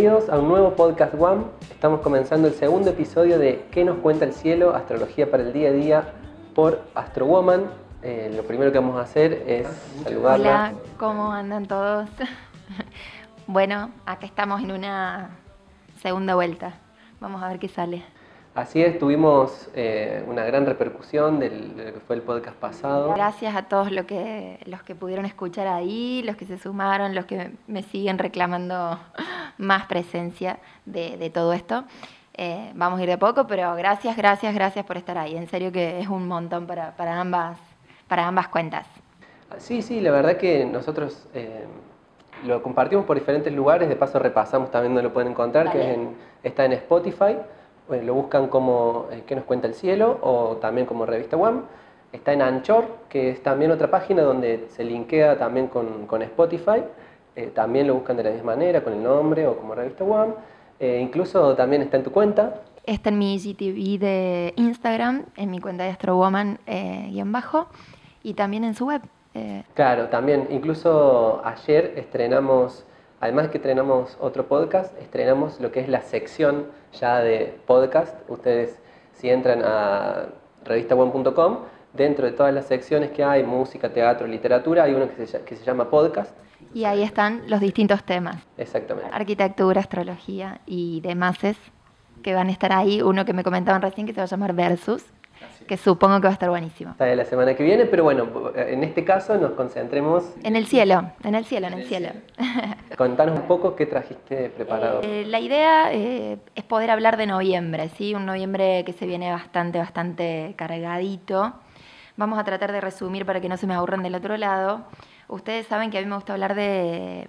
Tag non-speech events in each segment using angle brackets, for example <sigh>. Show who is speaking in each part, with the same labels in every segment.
Speaker 1: Bienvenidos a un nuevo podcast One. Estamos comenzando el segundo episodio de ¿Qué nos cuenta el cielo? Astrología para el día a día por Astrowoman. Eh, lo primero que vamos a hacer es saludarla.
Speaker 2: Hola, ¿cómo andan todos? <laughs> bueno, acá estamos en una segunda vuelta. Vamos a ver qué sale.
Speaker 1: Así es, tuvimos eh, una gran repercusión de lo que fue el podcast pasado.
Speaker 2: Gracias a todos lo que, los que pudieron escuchar ahí, los que se sumaron, los que me siguen reclamando <laughs> más presencia de, todo esto. Eh, vamos a ir de poco, pero gracias, gracias, gracias por estar ahí. En serio que es un montón para, para, ambas, para ambas cuentas.
Speaker 1: Sí, sí, la verdad que nosotros eh, lo compartimos por diferentes lugares, de paso repasamos también donde lo pueden encontrar, que está en Spotify lo buscan como eh, ¿Qué nos cuenta el cielo? o también como Revista One. Está en Anchor, que es también otra página donde se linkea también con, con Spotify. Eh, también lo buscan de la misma manera, con el nombre o como Revista One. Eh, incluso también está en tu cuenta.
Speaker 2: Está en mi GTV de Instagram, en mi cuenta de Astrowoman y en bajo, y también en su web.
Speaker 1: Claro, también. Incluso ayer estrenamos Además que estrenamos otro podcast, estrenamos lo que es la sección ya de podcast. Ustedes si entran a revistabuen.com, dentro de todas las secciones que hay, música, teatro, literatura, hay uno que se, que se llama podcast.
Speaker 2: Y ahí están los distintos temas.
Speaker 1: Exactamente.
Speaker 2: Arquitectura, astrología y demás que van a estar ahí. Uno que me comentaban recién que se va a llamar Versus, que supongo que va a estar buenísimo.
Speaker 1: Está de la semana que viene, pero bueno, en este caso nos concentremos...
Speaker 2: En el cielo, en el cielo, en, el, cielo. <laughs>
Speaker 1: Contanos un poco qué trajiste preparado.
Speaker 2: Eh, la idea eh, es poder hablar de noviembre, ¿sí? Un noviembre que se viene bastante, bastante cargadito. Vamos a tratar de resumir para que no se me aburran del otro lado. Ustedes saben que a mí me gusta hablar de,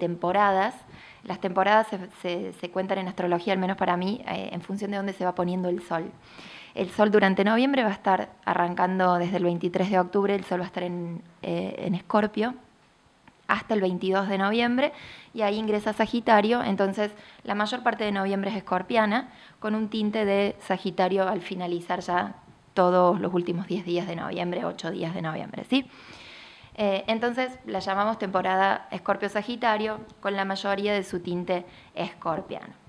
Speaker 2: temporadas. Las temporadas se, cuentan en astrología, al menos para mí, eh, en función de dónde se va poniendo el sol. El sol durante noviembre va a estar arrancando desde el 23 de octubre, el sol va a estar en, eh, Escorpio hasta el 22 de noviembre y ahí ingresa Sagitario, entonces la mayor parte de noviembre es escorpiana, con un tinte de Sagitario al finalizar ya todos los últimos 10 días de noviembre, 8 días de noviembre, ¿sí? Eh, entonces la llamamos temporada Escorpio-Sagitario con la mayoría de su tinte escorpiano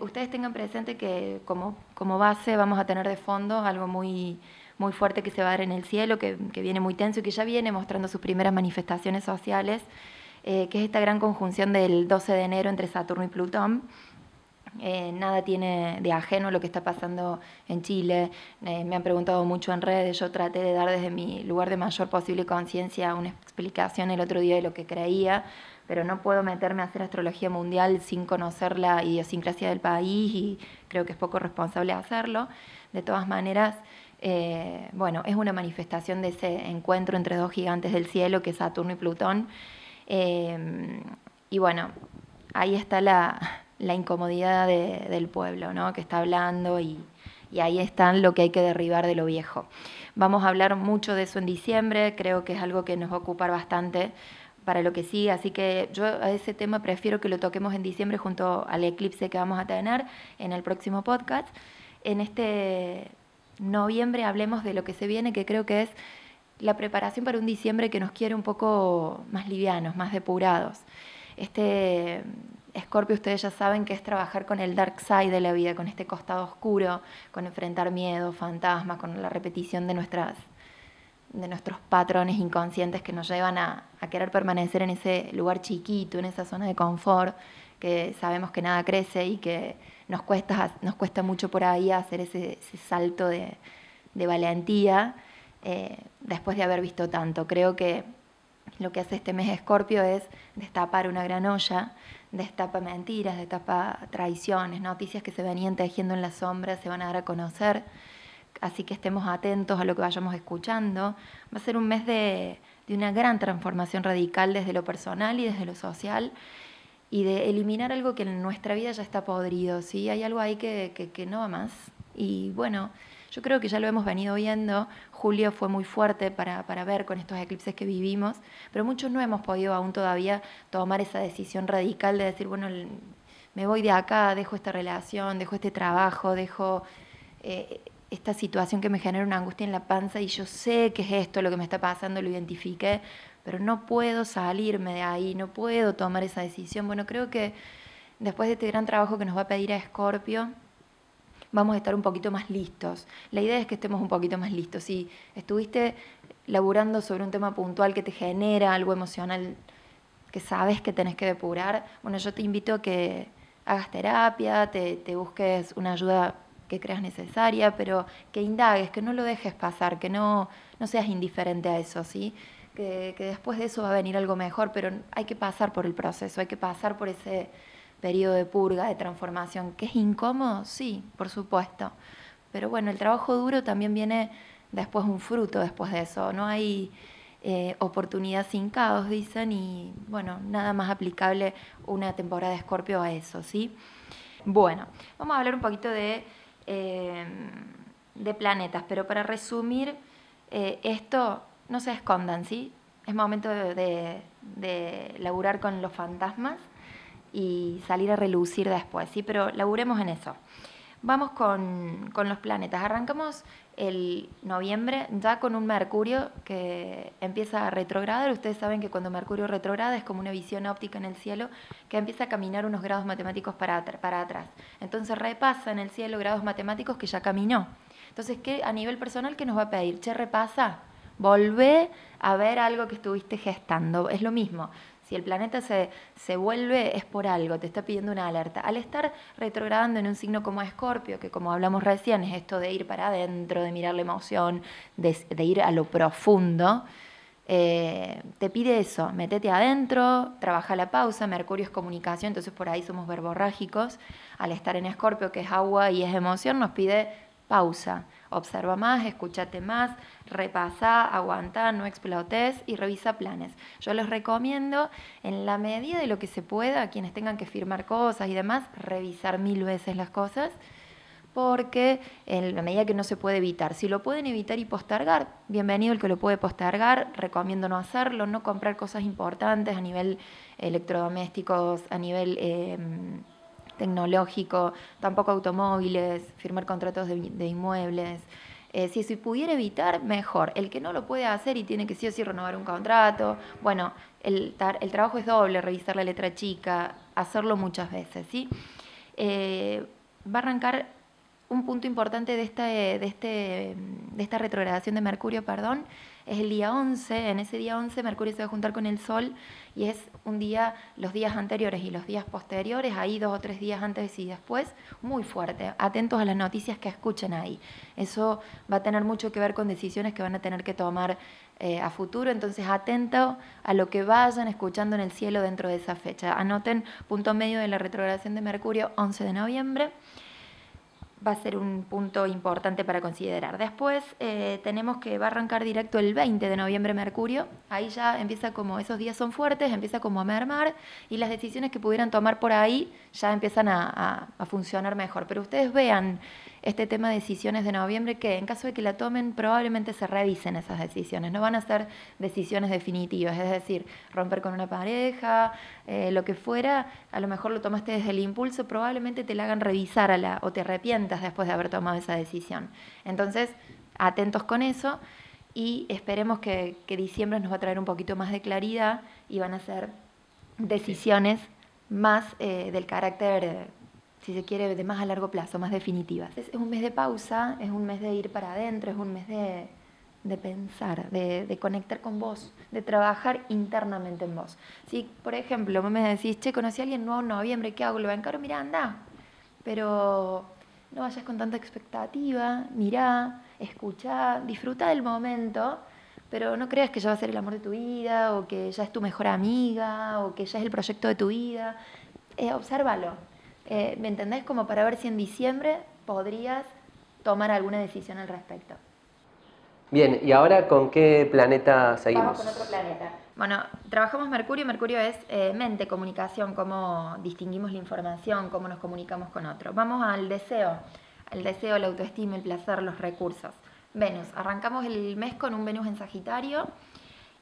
Speaker 2: ustedes tengan presente que como, como base vamos a tener de fondo algo muy, muy fuerte que se va a dar en el cielo, que, viene muy tenso y que ya viene mostrando sus primeras manifestaciones sociales, eh, que es esta gran conjunción del 12 de enero entre Saturno y Plutón. Eh, nada tiene de ajeno lo que está pasando en Chile. Eh, me han preguntado mucho en redes, yo traté de dar desde mi lugar de mayor posible conciencia una explicación el otro día de lo que creía pero no puedo meterme a hacer astrología mundial sin conocer la idiosincrasia del país y creo que es poco responsable hacerlo. De todas maneras, eh, bueno, es una manifestación de ese encuentro entre dos gigantes del cielo, que es Saturno y Plutón. Eh, y bueno, ahí está la, incomodidad del pueblo, ¿no? Que está hablando y, y ahí está lo que hay que derribar de lo viejo. Vamos a hablar mucho de eso en diciembre, creo que es algo que nos va a ocupar bastante para lo que sigue. Así que yo a ese tema prefiero que lo toquemos en diciembre junto al eclipse que vamos a tener en el próximo podcast. En este noviembre hablemos de lo que se viene, que creo que es la preparación para un diciembre que nos quiere un poco más livianos, más depurados. Este Escorpio, ustedes ya saben que es trabajar con el dark side de la vida, con este costado oscuro, con enfrentar miedo, fantasmas, con la repetición de nuestras de nuestros patrones inconscientes que nos llevan a, querer permanecer en ese lugar chiquito, en esa zona de confort, que sabemos que nada crece y que nos cuesta, nos cuesta mucho por ahí hacer ese, salto de, valentía eh, después de haber visto tanto. Creo que lo que hace este mes Escorpio es destapar una gran olla, destapa mentiras, destapa traiciones, noticias que se venían tejiendo en la sombra, se van a dar a conocer así que estemos atentos a lo que vayamos escuchando. Va a ser un mes de, una gran transformación radical desde lo personal y desde lo social y de eliminar algo que en nuestra vida ya está podrido, ¿sí? Hay algo ahí que, que, no va más. Y bueno, yo creo que ya lo hemos venido viendo. Julio fue muy fuerte para, para, ver con estos eclipses que vivimos, pero muchos no hemos podido aún todavía tomar esa decisión radical de decir, bueno, me voy de acá, dejo esta relación, dejo este trabajo, dejo eh, esta situación que me genera una angustia en la panza y yo sé que es esto lo que me está pasando, lo identifiqué, pero no puedo salirme de ahí, no puedo tomar esa decisión. Bueno, creo que después de este gran trabajo que nos va a pedir a Escorpio, vamos a estar un poquito más listos. La idea es que estemos un poquito más listos. Si estuviste laburando sobre un tema puntual que te genera algo emocional que sabes que tenés que depurar, bueno, yo te invito a que hagas terapia, te, te busques una ayuda que creas necesaria, pero que indagues, que no lo dejes pasar, que no, no seas indiferente a eso, ¿sí? Que, que, después de eso va a venir algo mejor, pero hay que pasar por el proceso, hay que pasar por ese periodo de purga, de transformación, que es incómodo, sí, por supuesto, pero bueno, el trabajo duro también viene después un fruto después de eso, no hay eh, oportunidad sin caos, dicen, y bueno, nada más aplicable una temporada de Escorpio a eso, ¿sí? Bueno, vamos a hablar un poquito de eh, de planetas, pero para resumir eh, esto, no se escondan, ¿sí? Es momento de, de, laburar con los fantasmas y salir a relucir después, ¿sí? Pero laburemos en eso. Vamos con, con, los planetas. Arrancamos el noviembre ya con un Mercurio que empieza a retrogradar. Ustedes saben que cuando Mercurio retrograda es como una visión óptica en el cielo que empieza a caminar unos grados matemáticos para, atrás. Entonces repasa en el cielo grados matemáticos que ya caminó. Entonces, ¿qué, a nivel personal, ¿qué nos va a pedir? Che, repasa, volvé a ver algo que estuviste gestando. Es lo mismo. Si el planeta se, se vuelve es por algo, te está pidiendo una alerta. Al estar retrogradando en un signo como Escorpio, que como hablamos recién es esto de ir para adentro, de mirar la emoción, de, ir a lo profundo, eh, te pide eso, metete adentro, trabaja la pausa, Mercurio es comunicación, entonces por ahí somos verborrágicos. Al estar en Escorpio, que es agua y es emoción, nos pide pausa. Observa más, escúchate más, repasa, aguanta, no explotes y revisa planes. Yo les recomiendo, en la medida de lo que se pueda, a quienes tengan que firmar cosas y demás, revisar mil veces las cosas, porque en la medida que no se puede evitar. Si lo pueden evitar y postergar, bienvenido el que lo puede postergar, recomiendo no hacerlo, no comprar cosas importantes a nivel electrodomésticos, a nivel... Em, tecnológico, tampoco automóviles, firmar contratos de, inmuebles. Eh, si se pudiera evitar, mejor. El que no lo puede hacer y tiene que sí o sí renovar un contrato, bueno, el, el trabajo es doble, revisar la letra chica, hacerlo muchas veces, ¿sí? Eh, va a arrancar un punto importante de, esta, de, este, de esta retrogradación de Mercurio, perdón, es el día 11. En ese día 11 Mercurio se va a juntar con el Sol y es un día, los días anteriores y los días posteriores, ahí dos o tres días antes y después, muy fuerte. Atentos a las noticias que escuchen ahí. Eso va a tener mucho que ver con decisiones que van a tener que tomar eh, a futuro, entonces atento a lo que vayan escuchando en el cielo dentro de esa fecha. Anoten punto medio de la retrogradación de Mercurio, 11 de noviembre va a ser un punto importante para considerar. Después eh, tenemos que va a arrancar directo el 20 de noviembre Mercurio, ahí ya empieza como, esos días son fuertes, empieza como a mermar y las decisiones que pudieran tomar por ahí ya empiezan a, a funcionar mejor. Pero ustedes vean este tema de decisiones de noviembre que en caso de que la tomen probablemente se revisen esas decisiones, no van a ser decisiones definitivas, es decir, romper con una pareja, eh, lo que fuera, a lo mejor lo tomaste desde el impulso, probablemente te la hagan revisar a la, o te arrepientas después de haber tomado esa decisión. Entonces, atentos con eso y esperemos que, diciembre nos va a traer un poquito más de claridad y van a ser decisiones más eh, del carácter si se quiere, de más a largo plazo, más definitivas. Es, un mes de pausa, es un mes de ir para adentro, es un mes de, de pensar, de, de, conectar con vos, de trabajar internamente en vos. Si, por ejemplo, me decís, che, conocí a alguien nuevo en noviembre, ¿qué hago? Lo encaro, mira, anda. Pero no vayas con tanta expectativa, mirá, escuchá, disfruta del momento, pero no creas que ya va a ser el amor de tu vida, o que ya es tu mejor amiga, o que ya es el proyecto de tu vida. Eh, obsérvalo, eh, ¿Me entendés? Como para ver si en diciembre podrías tomar alguna decisión al respecto.
Speaker 1: Bien, ¿y ahora con qué planeta seguimos?
Speaker 2: Vamos con otro planeta. Bueno, trabajamos Mercurio. Mercurio es eh, mente, comunicación, cómo distinguimos la información, cómo nos comunicamos con otro. Vamos al deseo. El deseo, la autoestima, el placer, los recursos. Venus. Arrancamos el mes con un Venus en Sagitario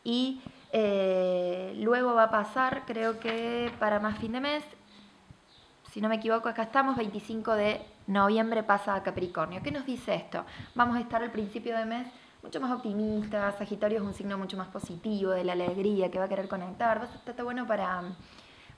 Speaker 2: y eh, luego va a pasar, creo que para más fin de mes, si no me equivoco, acá estamos, 25 de noviembre pasa a Capricornio. ¿Qué nos dice esto? Vamos a estar al principio de mes mucho más optimistas, Sagitario es un signo mucho más positivo, de la alegría, que va a querer conectar, va a estar bueno para,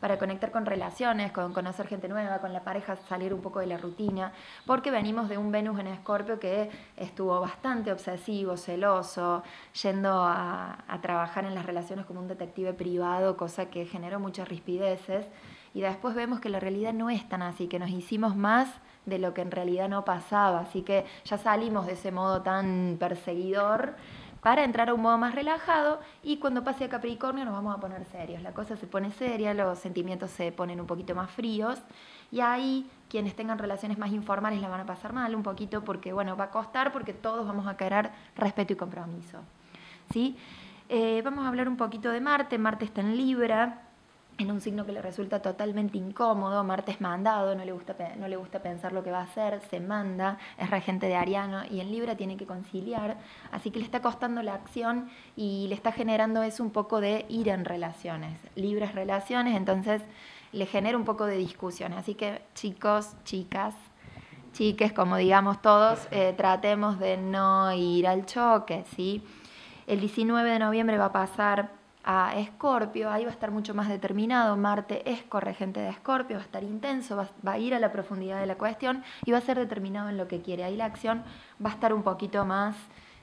Speaker 2: para conectar con relaciones, con conocer gente nueva, con la pareja, salir un poco de la rutina, porque venimos de un Venus en Escorpio que estuvo bastante obsesivo, celoso, yendo a, a trabajar en las relaciones como un detective privado, cosa que generó muchas rispideces. Y después vemos que la realidad no es tan así, que nos hicimos más de lo que en realidad no pasaba. Así que ya salimos de ese modo tan perseguidor para entrar a un modo más relajado y cuando pase a Capricornio nos vamos a poner serios. La cosa se pone seria, los sentimientos se ponen un poquito más fríos y ahí quienes tengan relaciones más informales la van a pasar mal un poquito porque, bueno, va a costar porque todos vamos a querer respeto y compromiso. ¿sí? Eh, vamos a hablar un poquito de Marte. Marte está en Libra en un signo que le resulta totalmente incómodo, Marte es mandado, no le, gusta, no le gusta pensar lo que va a hacer, se manda, es regente de Ariano y en Libra tiene que conciliar, así que le está costando la acción y le está generando eso un poco de ir en relaciones, libres relaciones, entonces le genera un poco de discusión, así que chicos, chicas, chiques, como digamos todos, eh, tratemos de no ir al choque, ¿sí? El 19 de noviembre va a pasar a Escorpio, ahí va a estar mucho más determinado, Marte es corregente de Escorpio, va a estar intenso, va, a ir a la profundidad de la cuestión y va a ser determinado en lo que quiere. Ahí la acción va a estar un poquito más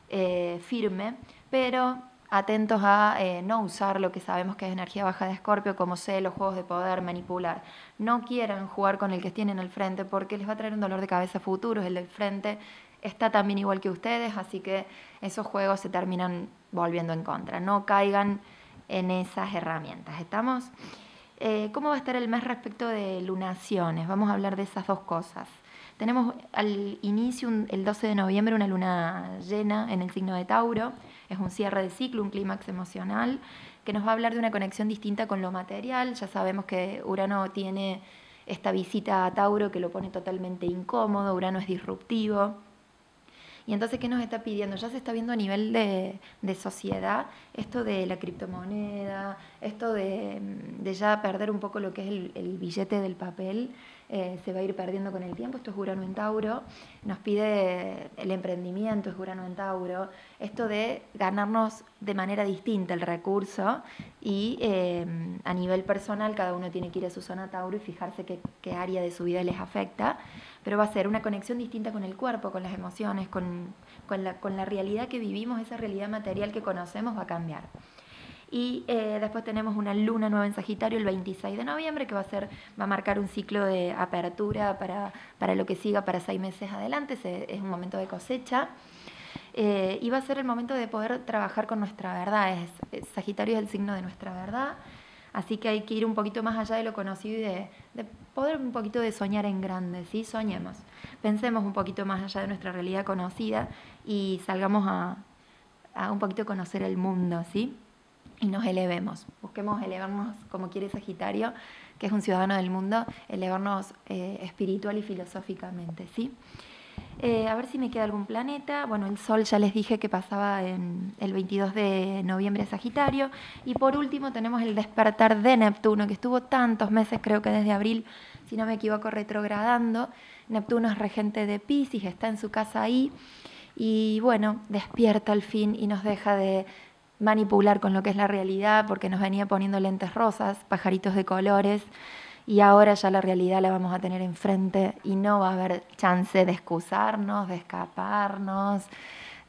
Speaker 2: eh, firme, pero atentos a eh, no usar lo que sabemos que es energía baja de Escorpio como los juegos de poder, manipular. No quieran jugar con el que tienen al frente porque les va a traer un dolor de cabeza futuro, el del frente está también igual que ustedes, así que esos juegos se terminan volviendo en contra. No caigan en esas herramientas. ¿Estamos? Eh, ¿Cómo va a estar el mes respecto de lunaciones? Vamos a hablar de esas dos cosas. Tenemos al inicio, el 12 de noviembre, una luna llena en el signo de Tauro. Es un cierre de ciclo, un clímax emocional, que nos va a hablar de una conexión distinta con lo material. Ya sabemos que Urano tiene esta visita a Tauro que lo pone totalmente incómodo, Urano es disruptivo. Y entonces, ¿qué nos está pidiendo? Ya se está viendo a nivel de, sociedad esto de la criptomoneda, esto de, ya perder un poco lo que es el billete del papel eh, se va a ir perdiendo con el tiempo. Esto es Urano en Tauro. Nos pide el emprendimiento, es Urano en Tauro. Esto de ganarnos de manera distinta el recurso y eh, a nivel personal cada uno tiene que ir a su zona Tauro y fijarse qué, qué, área de su vida les afecta. Pero va a ser una conexión distinta con el cuerpo, con las emociones, con, con, la, con la realidad que vivimos, esa realidad material que conocemos va a cambiar. Y eh, después tenemos una luna nueva en Sagitario el 26 de noviembre que va a, ser, va a marcar un ciclo de apertura para, para lo que siga para seis meses adelante. es un momento de cosecha. Eh, y va a ser el momento de poder trabajar con nuestra verdad. Es, Sagitario es el signo de nuestra verdad. Así que hay que ir un poquito más allá de lo conocido y de, de poder un poquito de soñar en grande, ¿sí? Soñemos. Pensemos un poquito más allá de nuestra realidad conocida y salgamos a, a un poquito conocer el mundo, ¿sí? y nos elevemos. Busquemos elevarnos como quiere Sagitario, que es un ciudadano del mundo, elevarnos eh, espiritual y filosóficamente, ¿sí? Eh, a ver si me queda algún planeta. Bueno, el Sol ya les dije que pasaba en el 22 de noviembre a Sagitario. Y por último tenemos el despertar de Neptuno, que estuvo tantos meses, creo que desde abril, si no me equivoco, retrogradando. Neptuno es regente de Pisces, está en su casa ahí. Y bueno, despierta al fin y nos deja de manipular con lo que es la realidad porque nos venía poniendo lentes rosas, pajaritos de colores y ahora ya la realidad la vamos a tener enfrente y no va a haber chance de excusarnos, de escaparnos,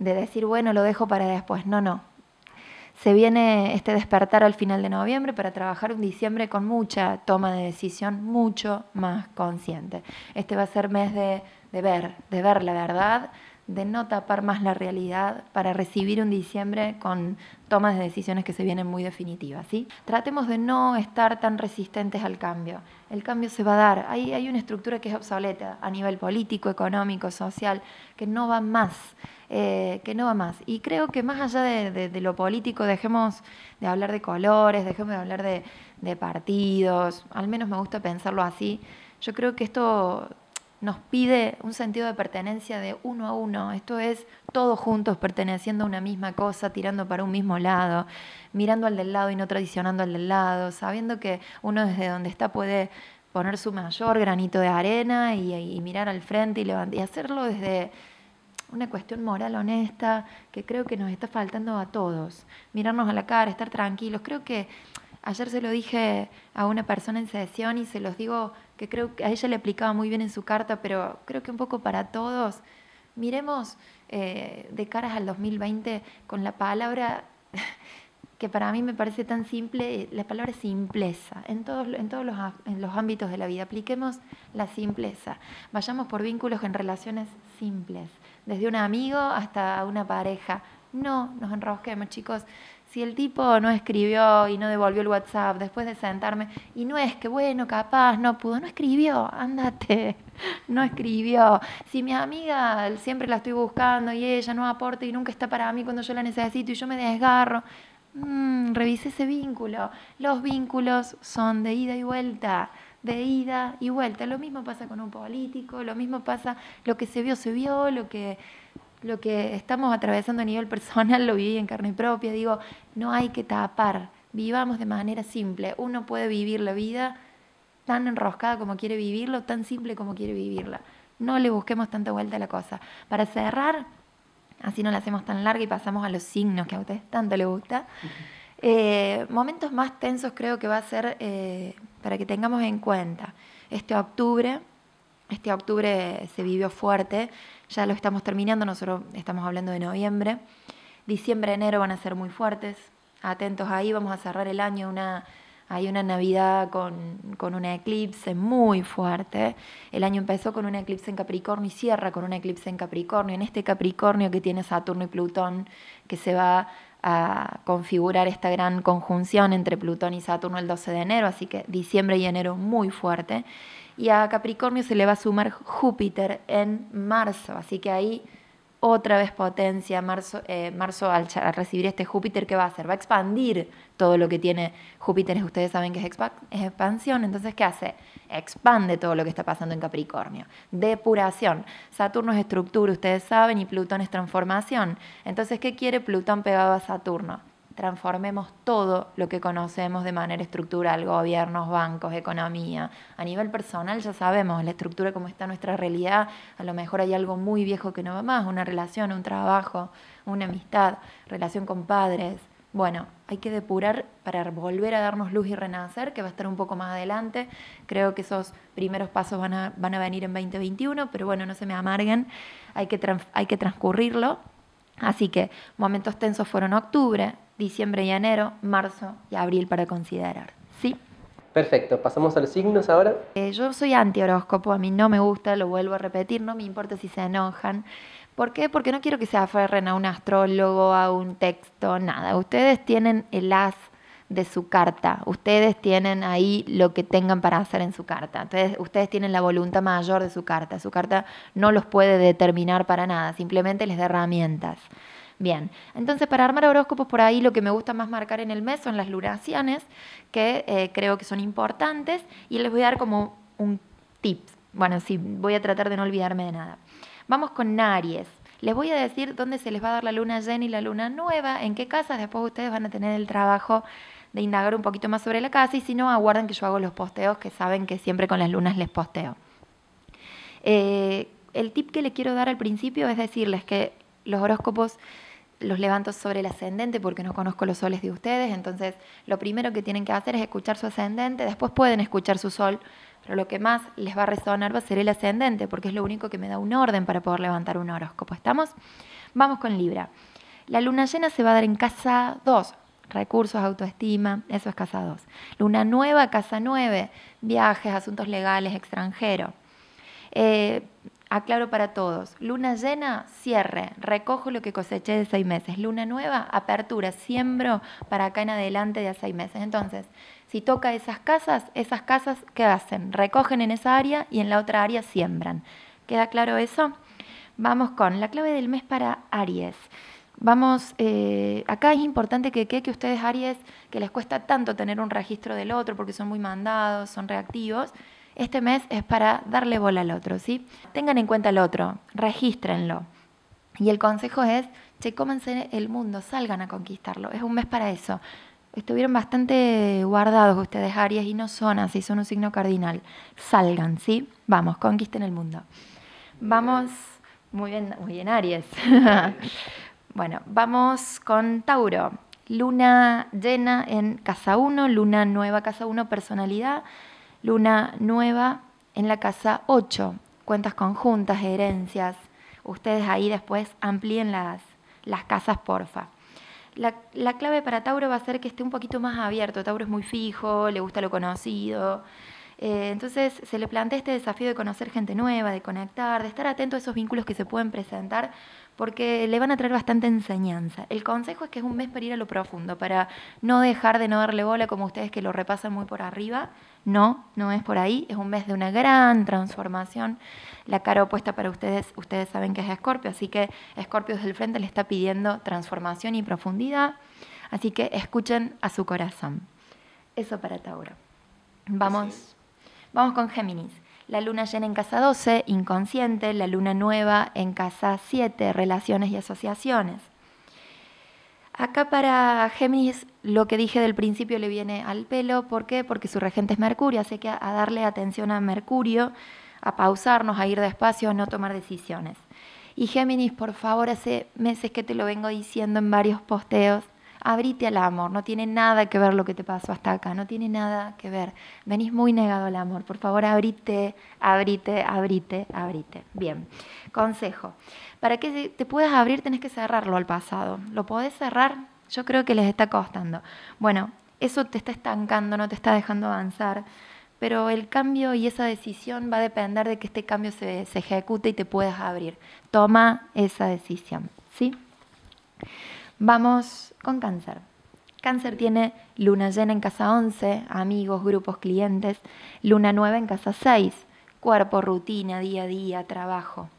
Speaker 2: de decir, bueno, lo dejo para después. No, no. Se viene este despertar al final de noviembre para trabajar un diciembre con mucha toma de decisión, mucho más consciente. Este va a ser mes de, ver, de ver la verdad, de no tapar más la realidad para recibir un diciembre con tomas de decisiones que se vienen muy definitivas. ¿sí? Tratemos de no estar tan resistentes al cambio. El cambio se va a dar. Hay, hay una estructura que es obsoleta a nivel político, económico, social, que no va más. Eh, que no va más. Y creo que más allá de, lo político, dejemos de hablar de colores, dejemos de hablar de, de partidos, al menos me gusta pensarlo así. Yo creo que esto nos pide un sentido de pertenencia de uno a uno. Esto es todos juntos perteneciendo a una misma cosa, tirando para un mismo lado, mirando al del lado y no traicionando al del lado, sabiendo que uno desde donde está puede poner su mayor granito de arena y, mirar al frente y, y hacerlo desde una cuestión moral honesta que creo que nos está faltando a todos. Mirarnos a la cara, estar tranquilos. Creo que Ayer se lo dije a una persona en sesión y se los digo que creo que a ella le aplicaba muy bien en su carta, pero creo que un poco para todos. Miremos eh, de caras al 2020 con la palabra <laughs> que para mí me parece tan simple, la palabra simpleza, en todos, en todos los, en los ámbitos de la vida. Apliquemos la simpleza. Vayamos por vínculos en relaciones simples, desde un amigo hasta una pareja. No nos enrosquemos, chicos. Si el tipo no escribió y no devolvió el WhatsApp después de sentarme, y no es que, bueno, capaz, no pudo, no escribió, ándate, <laughs> no escribió. Si mi amiga siempre la estoy buscando y ella no aporta y nunca está para mí cuando yo la necesito y yo me desgarro, mmm, revise ese vínculo. Los vínculos son de ida y vuelta de ida y vuelta. Lo mismo pasa con un político, lo mismo pasa, lo que se vio, se vio, lo que lo que estamos atravesando a nivel personal <laughs> lo viví en carne propia. Digo, no hay que tapar, vivamos de manera simple. Uno puede vivir la vida tan enroscada como quiere vivirlo, tan simple como quiere vivirla. No le busquemos tanta vuelta a la cosa. Para cerrar, así no la hacemos tan larga y pasamos a los signos que a ustedes tanto les gusta. Eh, momentos más tensos creo que va a ser eh, para que tengamos en cuenta. Este octubre, este octubre se vivió fuerte, ya lo estamos terminando, nosotros estamos hablando de noviembre. Diciembre, enero van a ser muy fuertes, atentos ahí, vamos a cerrar el año una, hay una Navidad con, con un eclipse muy fuerte. El año empezó con un eclipse en Capricornio y cierra con un eclipse en Capricornio. En este Capricornio que tiene Saturno y Plutón, que se va a configurar esta gran conjunción entre Plutón y Saturno el 12 de enero, así que diciembre y enero muy fuerte y a Capricornio se le va a sumar Júpiter en marzo, así que ahí otra vez potencia, marzo, eh, marzo al, recibir este Júpiter, ¿qué va a hacer? Va a expandir todo lo que tiene Júpiter, ustedes saben que es, es expansión, entonces ¿qué hace? Expande todo lo que está pasando en Capricornio. Depuración. Saturno es estructura, ustedes saben, y Plutón es transformación. Entonces, ¿qué quiere Plutón pegado a Saturno? Transformemos todo lo que conocemos de manera estructural, gobiernos, bancos, economía. A nivel personal ya sabemos la estructura como está nuestra realidad, a lo mejor hay algo muy viejo que no va más, una relación, un trabajo, una amistad, relación con padres. Bueno, hay que depurar para volver a darnos luz y renacer, que va a estar un poco más adelante. Creo que esos primeros pasos van a, van a venir en 2021, pero bueno, no se me amarguen, hay que, hay que transcurrirlo. Así que momentos tensos fueron octubre, diciembre y enero, marzo y abril para considerar. ¿Sí?
Speaker 1: Perfecto, pasamos a los signos ahora.
Speaker 2: Eh, yo soy anti-horóscopo, a mí no me gusta, lo vuelvo a repetir, no me importa si se enojan. ¿Por qué? Porque no quiero que se aferren a un astrólogo, a un texto, nada. Ustedes tienen el as de su carta. Ustedes tienen ahí lo que tengan para hacer en su carta. Entonces, ustedes tienen la voluntad mayor de su carta. Su carta no los puede determinar para nada, simplemente les da herramientas. Bien, entonces para armar horóscopos por ahí lo que me gusta más marcar en el mes son las lunaciones, que eh, creo que son importantes, y les voy a dar como un tip. Bueno, sí, voy a tratar de no olvidarme de nada. Vamos con Aries. Les voy a decir dónde se les va a dar la luna llena y la luna nueva, en qué casas, después ustedes van a tener el trabajo de indagar un poquito más sobre la casa y si no, aguarden que yo hago los posteos, que saben que siempre con las lunas les posteo. Eh, el tip que les quiero dar al principio es decirles que los horóscopos los levanto sobre el ascendente porque no conozco los soles de ustedes, entonces lo primero que tienen que hacer es escuchar su ascendente, después pueden escuchar su sol, pero lo que más les va a resonar va a ser el ascendente porque es lo único que me da un orden para poder levantar un horóscopo. ¿Estamos? Vamos con Libra. La luna llena se va a dar en casa 2, recursos, autoestima, eso es casa 2. Luna nueva, casa 9, viajes, asuntos legales, extranjero. Eh, Aclaro para todos, luna llena, cierre, recojo lo que coseché de seis meses. Luna nueva, apertura, siembro para acá en adelante de seis meses. Entonces, si toca esas casas, esas casas, ¿qué hacen? Recogen en esa área y en la otra área siembran. ¿Queda claro eso? Vamos con la clave del mes para Aries. Vamos, eh, acá es importante que, que, que ustedes Aries, que les cuesta tanto tener un registro del otro porque son muy mandados, son reactivos, este mes es para darle bola al otro, ¿sí? Tengan en cuenta al otro, regístrenlo. Y el consejo es, che, cómense el mundo, salgan a conquistarlo. Es un mes para eso. Estuvieron bastante guardados ustedes, Aries, y no son así, son un signo cardinal. Salgan, ¿sí? Vamos, conquisten el mundo. Vamos, muy bien, muy bien, Aries. <laughs> bueno, vamos con Tauro. Luna llena en casa 1, luna nueva casa 1, personalidad, luna nueva en la casa 8, cuentas conjuntas, herencias. Ustedes ahí después amplíen las, las casas, porfa. La, la, clave para Tauro va a ser que esté un poquito más abierto. Tauro es muy fijo, le gusta lo conocido. Eh, entonces se le plantea este desafío de conocer gente nueva, de conectar, de estar atento a esos vínculos que se pueden presentar porque le van a traer bastante enseñanza. El consejo es que es un mes para ir a lo profundo, para no dejar de no darle bola como ustedes que lo repasan muy por arriba. No, no es por ahí, es un mes de una gran transformación. La cara opuesta para ustedes, ustedes saben que es Escorpio, así que Escorpio desde el frente le está pidiendo transformación y profundidad, así que escuchen a su corazón. Eso para Tauro. Vamos, vamos con Géminis. La luna llena en casa 12, inconsciente, la luna nueva en casa 7, relaciones y asociaciones. Acá para Géminis lo que dije del principio le viene al pelo, ¿por qué? Porque su regente es Mercurio, así que a darle atención a Mercurio, a pausarnos, a ir despacio, a no tomar decisiones. Y Géminis, por favor, hace meses que te lo vengo diciendo en varios posteos, abrite al amor, no tiene nada que ver lo que te pasó hasta acá, no tiene nada que ver. Venís muy negado al amor, por favor, abrite, abrite, abrite, abrite. Bien, consejo. Para que te puedas abrir tenés que cerrarlo al pasado. ¿Lo podés cerrar? Yo creo que les está costando. Bueno, eso te está estancando, no te está dejando avanzar, pero el cambio y esa decisión va a depender de que este cambio se, se ejecute y te puedas abrir. Toma esa decisión, ¿sí? Vamos con cáncer. Cáncer tiene luna llena en casa 11, amigos, grupos, clientes, luna nueva en casa 6, cuerpo, rutina, día a día, trabajo.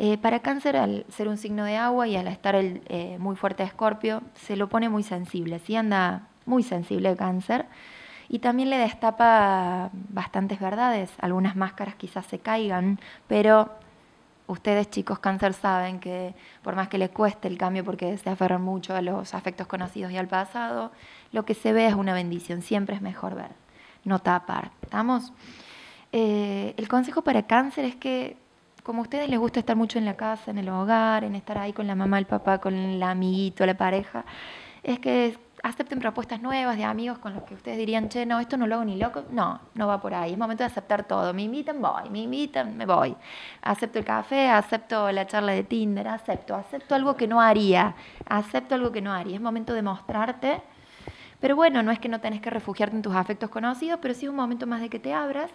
Speaker 2: Eh, para cáncer, al ser un signo de agua y al estar el, eh, muy fuerte escorpio, se lo pone muy sensible, sí anda muy sensible el cáncer y también le destapa bastantes verdades, algunas máscaras quizás se caigan, pero ustedes chicos cáncer saben que por más que les cueste el cambio porque se aferran mucho a los afectos conocidos y al pasado, lo que se ve es una bendición, siempre es mejor ver, no tapar. ¿Estamos? Eh, el consejo para cáncer es que como a ustedes les gusta estar mucho en la casa, en el hogar, en estar ahí con la mamá, el papá, con el amiguito, la pareja, es que acepten propuestas nuevas de amigos con los que ustedes dirían, che, no, esto no lo hago ni loco. No, no va por ahí. Es momento de aceptar todo. Me invitan, voy. Me invitan, me voy. Acepto el café, acepto la charla de Tinder, acepto, acepto algo que no haría. Acepto algo que no haría. Es momento de mostrarte. Pero bueno, no es que no tenés que refugiarte en tus afectos conocidos, pero sí es un momento más de que te abras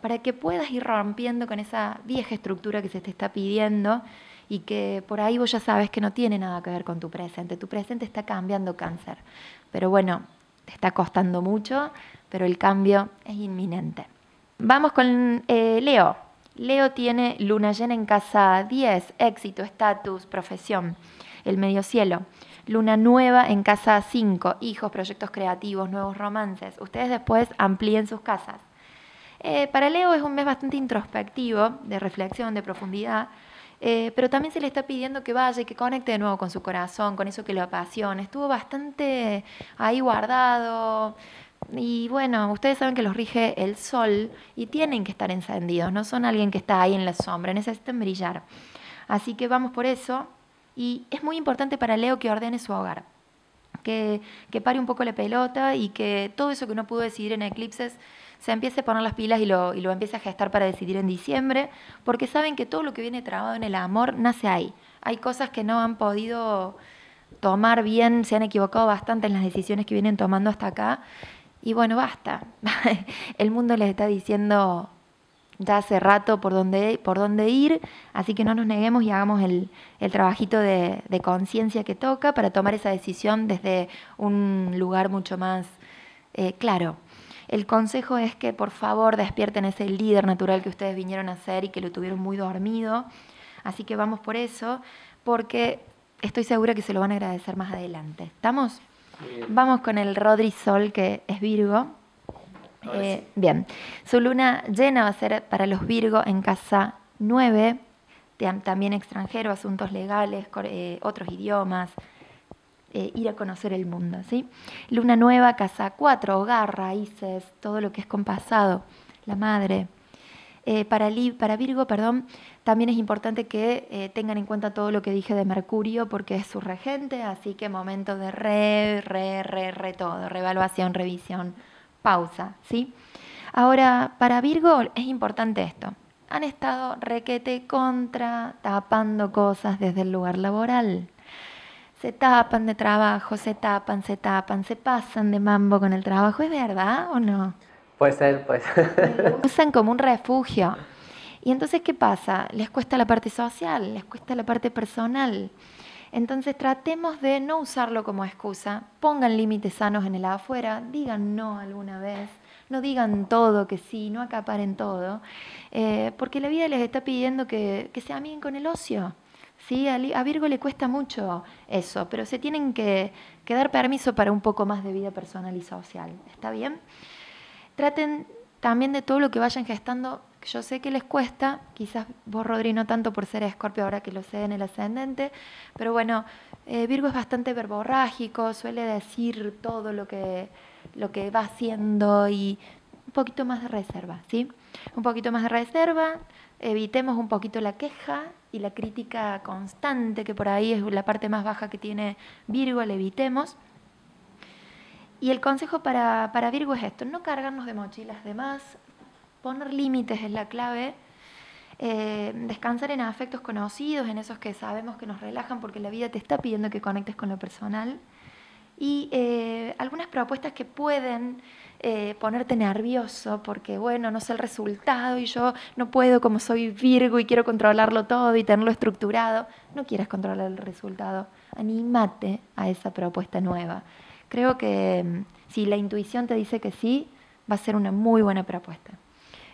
Speaker 2: para que puedas ir rompiendo con esa vieja estructura que se te está pidiendo y que por ahí vos ya sabes que no tiene nada que ver con tu presente. Tu presente está cambiando cáncer. Pero bueno, te está costando mucho, pero el cambio es inminente. Vamos con eh, Leo. Leo tiene luna llena en casa 10, éxito, estatus, profesión, el medio cielo. Luna nueva en casa 5, hijos, proyectos creativos, nuevos romances. Ustedes después amplíen sus casas. Eh, para Leo es un mes bastante introspectivo, de reflexión, de profundidad, eh, pero también se le está pidiendo que vaya y que conecte de nuevo con su corazón, con eso que lo apasiona. Estuvo bastante ahí guardado. Y bueno, ustedes saben que los rige el sol y tienen que estar encendidos, no son alguien que está ahí en la sombra, necesitan brillar. Así que vamos por eso. Y es muy importante para Leo que ordene su hogar, que, que pare un poco la pelota y que todo eso que no pudo decidir en eclipses se empiece a poner las pilas y lo, y lo empiece a gestar para decidir en diciembre, porque saben que todo lo que viene trabado en el amor nace ahí. Hay cosas que no han podido tomar bien, se han equivocado bastante en las decisiones que vienen tomando hasta acá. Y bueno, basta. <laughs> el mundo les está diciendo ya hace rato por dónde, por dónde ir, así que no nos neguemos y hagamos el, el trabajito de, de conciencia que toca para tomar esa decisión desde un lugar mucho más eh, claro. El consejo es que por favor despierten ese líder natural que ustedes vinieron a ser y que lo tuvieron muy dormido. Así que vamos por eso, porque estoy segura que se lo van a agradecer más adelante. ¿Estamos? Vamos con el Rodri Sol, que es Virgo. Eh, bien, su luna llena va a ser para los Virgo en casa 9, también extranjero, asuntos legales, eh, otros idiomas, eh, ir a conocer el mundo. ¿sí? Luna nueva, casa 4, hogar, raíces, todo lo que es con pasado, la madre. Eh, para, para, Virgo, perdón, también es importante que eh, tengan en cuenta todo lo que dije de Mercurio porque es su regente, así que momento de re, re, re, re todo, revaluación, revisión, pausa, ¿sí? Ahora, para Virgo es importante esto. Han estado requete contra, tapando cosas desde el lugar laboral. Se tapan de trabajo, se tapan, se tapan, se pasan de mambo con el trabajo. ¿Es verdad o no?
Speaker 1: Puede ser, puede ser.
Speaker 2: usan como un refugio. Y entonces, ¿qué pasa? Les cuesta la parte social, les cuesta la parte personal. Entonces tratemos de no usarlo como excusa, pongan límites sanos en el afuera, digan no alguna vez, no digan todo que sí, no acaparen todo, eh, porque la vida les está pidiendo que, que se amiguen con el ocio. ¿Sí? A, Virgo le cuesta mucho eso, pero se tienen que, dar permiso para un poco más de vida personal y social. ¿Está bien? Traten también de todo lo que vayan gestando, yo sé que les cuesta, quizás vos Rodri no tanto por ser escorpio ahora que lo sé en el ascendente, pero bueno, eh, Virgo es bastante verborrágico, suele decir todo lo que, lo que va haciendo y un poquito más de reserva, ¿sí? Un poquito más de reserva, evitemos un poquito la queja y la crítica constante, que por ahí es la parte más baja que tiene Virgo, la evitemos. Y el consejo para, para Virgo es esto, no cargarnos de mochilas de más, poner límites es la clave, eh, descansar en afectos conocidos, en esos que sabemos que nos relajan porque la vida te está pidiendo que conectes con lo personal. Y eh, algunas propuestas que pueden eh, ponerte nervioso porque, bueno, no sé el resultado y yo no puedo como soy Virgo y quiero controlarlo todo y tenerlo estructurado. No quieras controlar el resultado. Anímate a esa propuesta nueva. Creo que mm, si la intuición te dice que sí, va a ser una muy buena propuesta.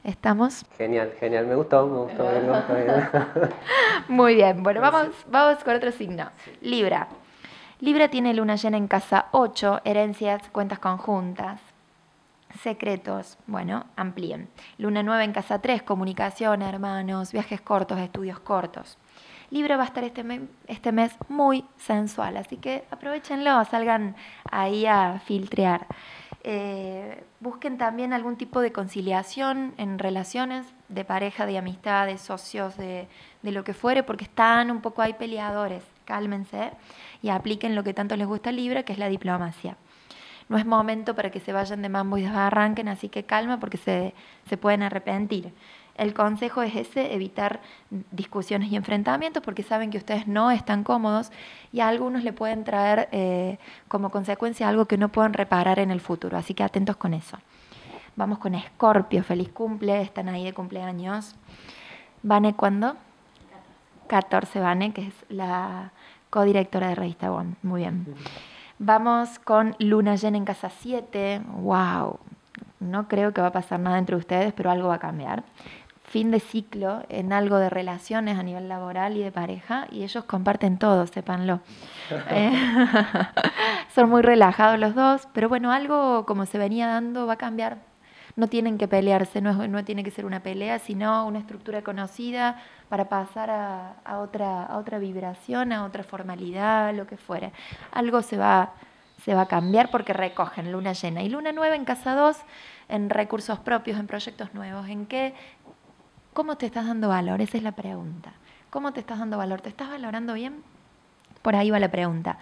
Speaker 2: ¿Estamos?
Speaker 1: Genial, genial, me gustó, me gustó. <laughs>
Speaker 2: muy bien, bueno, vamos, vamos con otro signo. Libra. Libra tiene luna llena en casa 8, herencias, cuentas conjuntas. Secretos, bueno, amplíen. Luna nueva en casa 3, comunicación, hermanos, viajes cortos, estudios cortos. Libra va a estar este, este mes muy sensual, así que aprovechenlo, salgan ahí a filtrear. Eh, busquen también algún tipo de conciliación en relaciones de pareja, de amistad, de socios, de, de lo que fuere, porque están un poco ahí peleadores. Cálmense y apliquen lo que tanto les gusta Libra, que es la diplomacia. No es momento para que se vayan de mambo y desbarranquen, así que calma porque se, se pueden arrepentir. El consejo es ese, evitar discusiones y enfrentamientos porque saben que ustedes no están cómodos y a algunos le pueden traer eh, como consecuencia algo que no pueden reparar en el futuro. Así que atentos con eso. Vamos con Escorpio, feliz cumple, están ahí de cumpleaños. ¿Vane cuándo? 14 Vane, que es la codirectora de Revista Bon. Muy bien. Vamos con Luna llena en casa 7. ¡Wow! No creo que va a pasar nada entre ustedes, pero algo va a cambiar fin de ciclo en algo de relaciones a nivel laboral y de pareja y ellos comparten todo, sépanlo. <laughs> Eh, <laughs> son muy relajados los dos, pero bueno, algo como se venía dando va a cambiar. No tienen que pelearse, no, no tiene que ser una pelea, sino una estructura conocida para pasar a, otra, a otra vibración, a otra formalidad, lo que fuera. Algo se va, se va a cambiar porque recogen luna llena y luna nueva en casa 2 en recursos propios, en proyectos nuevos, en qué ¿Cómo te estás dando valor? Esa es la pregunta. ¿Cómo te estás dando valor? ¿Te estás valorando bien? Por ahí va la pregunta.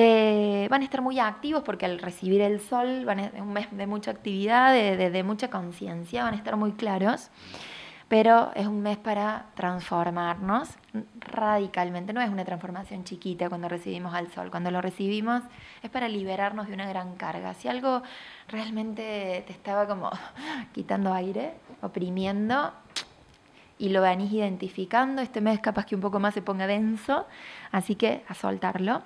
Speaker 2: Eh, van a estar muy activos porque al recibir el sol, van a, un mes de mucha actividad, de, mucha conciencia, van a estar muy claros, pero es un mes para transformarnos radicalmente. No es una transformación chiquita cuando recibimos al sol, cuando lo recibimos es para liberarnos de una gran carga. Si algo realmente te estaba como <laughs> quitando aire, oprimiendo, y lo venís identificando. Este mes capaz que un poco más se ponga denso, así que a soltarlo.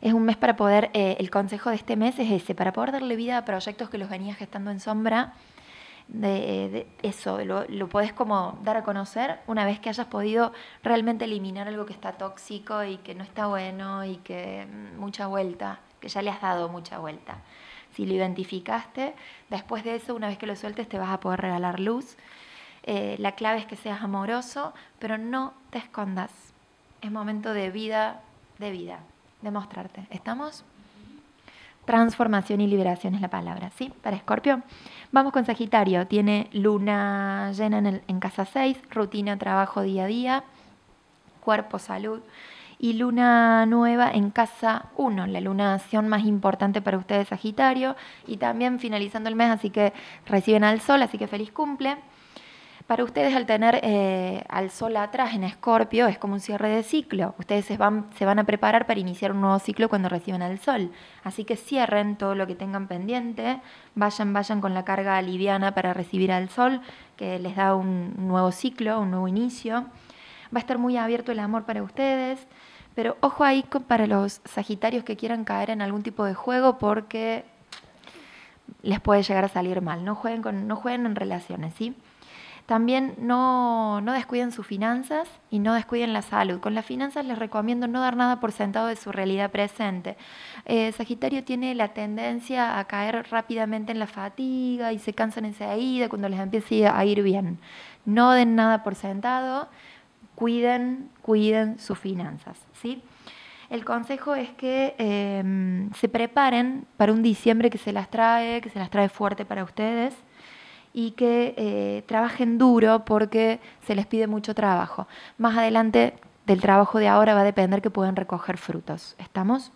Speaker 2: Es un mes para poder, eh, el consejo de este mes es ese, para poder darle vida a proyectos que los venías gestando en sombra. De, eso, lo, lo podés como dar a conocer una vez que hayas podido realmente eliminar algo que está tóxico y que no está bueno y que mm, mucha vuelta, que ya le has dado mucha vuelta. Si lo identificaste, después de eso, una vez que lo sueltes, te vas a poder regalar luz eh, la clave es que seas amoroso, pero no te escondas. Es momento de vida, de vida, de mostrarte. ¿Estamos? transformación y liberación es la palabra, ¿sí? Para Escorpio. Vamos con Sagitario, tiene luna llena en, en casa 6, rutina, trabajo día a día, cuerpo, salud y luna nueva en casa 1, la lunación más importante para ustedes Sagitario y también finalizando el mes, así que reciben al sol, así que feliz cumple. Para ustedes al tener eh, al sol atrás en Escorpio es como un cierre de ciclo. Ustedes se van, se van a preparar para iniciar un nuevo ciclo cuando reciban al sol. Así que cierren todo lo que tengan pendiente, vayan, vayan con la carga liviana para recibir al sol, que les da un nuevo ciclo, un nuevo inicio. Va a estar muy abierto el amor para ustedes. Pero ojo ahí para los Sagitarios que quieran caer en algún tipo de juego porque les puede llegar a salir mal. No jueguen, no jueguen en relaciones, ¿sí? También no, no, descuiden sus finanzas y no descuiden la salud. Con las finanzas les recomiendo no dar nada por sentado de su realidad presente. Eh, Sagitario tiene la tendencia a caer rápidamente en la fatiga y se cansan enseguida cuando les empiece a ir bien. No den nada por sentado cuiden, cuiden sus finanzas. ¿sí? El consejo es que em, se preparen para un diciembre que se las trae, que se las trae fuerte para ustedes y que eh, trabajen duro porque se les pide mucho trabajo. Más adelante del trabajo de ahora va a depender que puedan recoger frutos. ¿Estamos?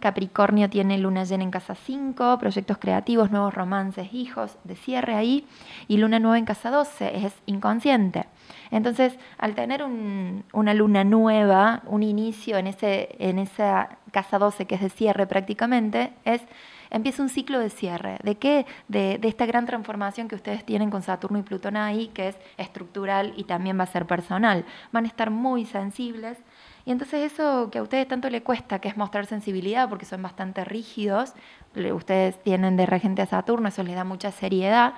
Speaker 2: Capricornio tiene luna llena en casa 5, proyectos creativos, nuevos romances, hijos, de cierre ahí. Y luna nueva en casa 12, es inconsciente. Entonces, al tener una luna nueva, un inicio en, ese, en esa casa 12 que es de cierre prácticamente, es empieza un ciclo de cierre. ¿De qué? De, esta gran transformación que ustedes tienen con Saturno y Plutón ahí, que es estructural y también va a ser personal. Van a estar muy sensibles y entonces eso que a ustedes tanto le cuesta, que es mostrar sensibilidad, porque son bastante rígidos, ustedes tienen de regente a Saturno, eso les da mucha seriedad,